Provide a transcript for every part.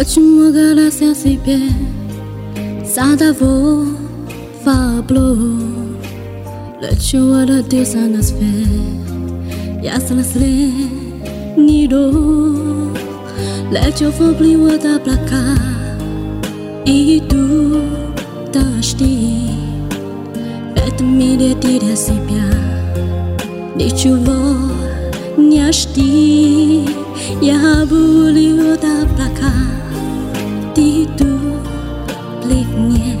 Очень много раз я себе задавал вопрос Для чего родился на свет? Ясно ли не Для чего плыла до облака? Иду дожди В этом мире теря себя Ничего не жди Я буду до tidur blickně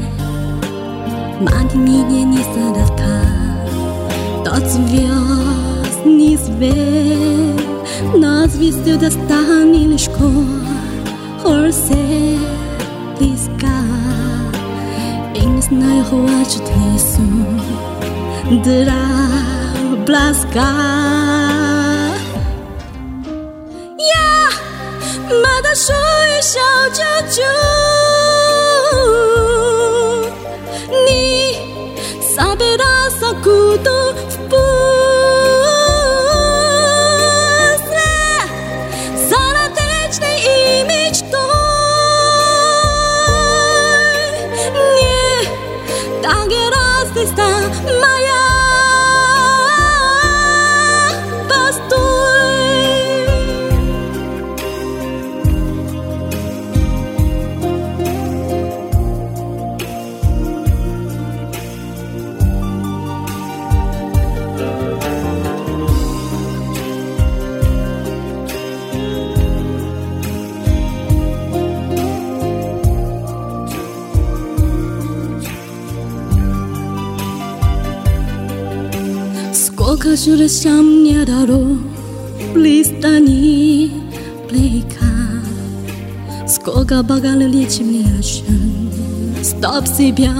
Man nije nisa da ta Tots vjos nis ve Hor se bliska Ingnes naj hoačit nisu Dra blaska 说一笑就就你撒贝拉撒古都不撒拉德的一米多你大给拉斯萨玛雅 Сколько же раз мне дорог близко не блика Сколько богали лечим лечен Стоп себя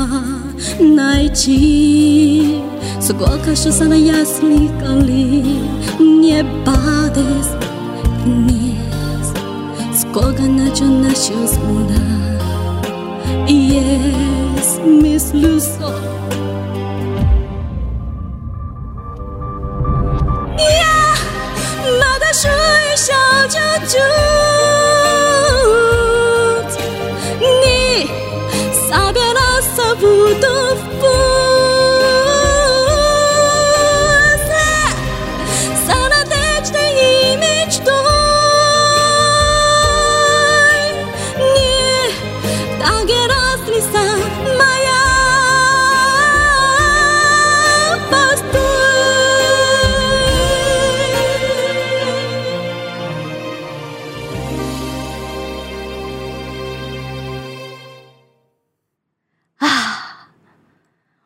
найти Сколько же sana я сликали Не падес вниз Сколько ночью начал смуда Yes, Miss Luso呀，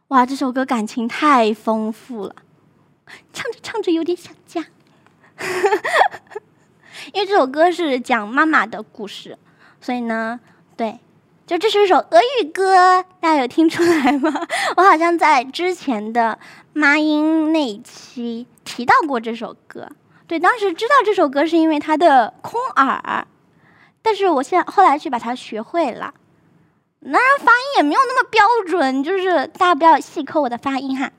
哇，这首歌感情太丰富了，唱着唱着有点想家。因为这首歌是讲妈妈的故事，所以呢，对，就这是一首俄语歌，大家有听出来吗？我好像在之前的妈音那一期提到过这首歌。对，当时知道这首歌是因为它的空耳，但是我现在后来去把它学会了。当然发音也没有那么标准，就是大家不要细抠我的发音哈。